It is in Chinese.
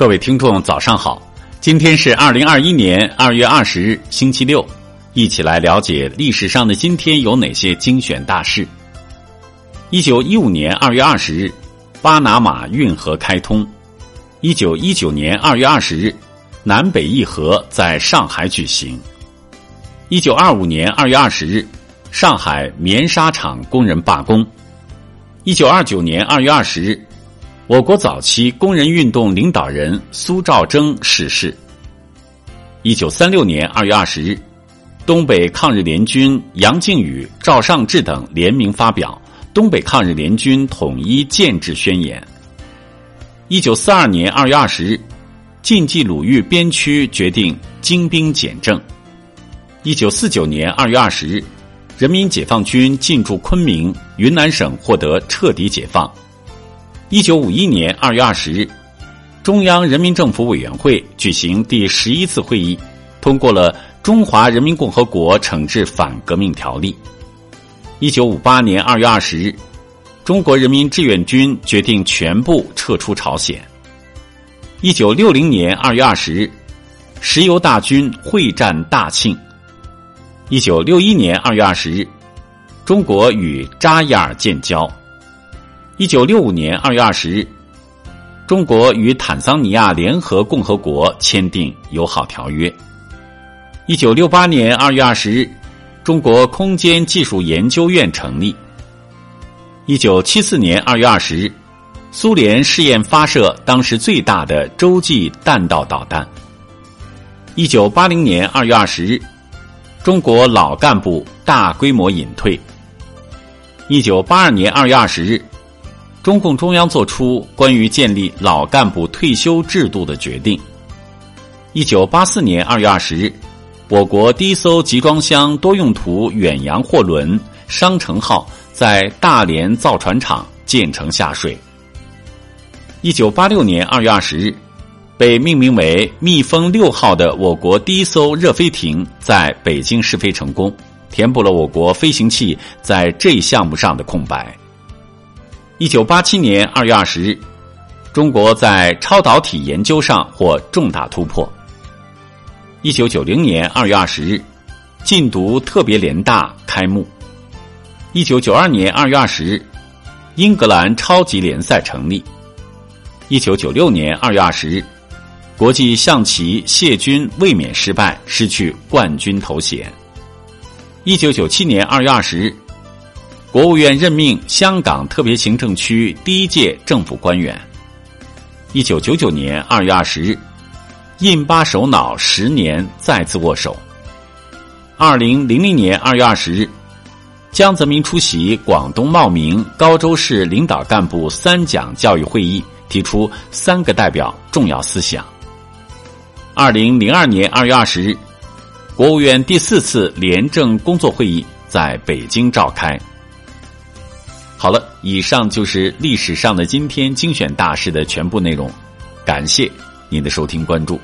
各位听众，早上好！今天是二零二一年二月二十日，星期六，一起来了解历史上的今天有哪些精选大事。一九一五年二月二十日，巴拿马运河开通；一九一九年二月二十日，南北议和在上海举行；一九二五年二月二十日，上海棉纱厂工人罢工；一九二九年二月二十日。我国早期工人运动领导人苏兆征逝世。一九三六年二月二十日，东北抗日联军杨靖宇、赵尚志等联名发表《东北抗日联军统一建制宣言》。一九四二年二月二十日，晋冀鲁豫边区决定精兵简政。一九四九年二月二十日，人民解放军进驻昆明，云南省获得彻底解放。一九五一年二月二十日，中央人民政府委员会举行第十一次会议，通过了《中华人民共和国惩治反革命条例》。一九五八年二月二十日，中国人民志愿军决定全部撤出朝鲜。一九六零年二月二十日，石油大军会战大庆。一九六一年二月二十日，中国与扎伊尔建交。一九六五年二月二十日，中国与坦桑尼亚联合共和国签订友好条约。一九六八年二月二十日，中国空间技术研究院成立。一九七四年二月二十日，苏联试验发射当时最大的洲际弹道导弹。一九八零年二月二十日，中国老干部大规模隐退。一九八二年二月二十日。中共中央作出关于建立老干部退休制度的决定。一九八四年二月二十日，我国第一艘集装箱多用途远洋货轮“商城号”在大连造船厂建成下水。一九八六年二月二十日，被命名为“蜜蜂六号”的我国第一艘热飞艇在北京试飞成功，填补了我国飞行器在这一项目上的空白。一九八七年二月二十日，中国在超导体研究上获重大突破。一九九零年二月二十日，禁毒特别联大开幕。一九九二年二月二十日，英格兰超级联赛成立。一九九六年二月二十日，国际象棋谢军卫冕失败，失去冠军头衔。一九九七年二月二十日。国务院任命香港特别行政区第一届政府官员。一九九九年二月二十日，印巴首脑十年再次握手。二零零零年二月二十日，江泽民出席广东茂名、高州市领导干部三讲教育会议，提出三个代表重要思想。二零零二年二月二十日，国务院第四次廉政工作会议在北京召开。好了，以上就是历史上的今天精选大事的全部内容，感谢您的收听关注。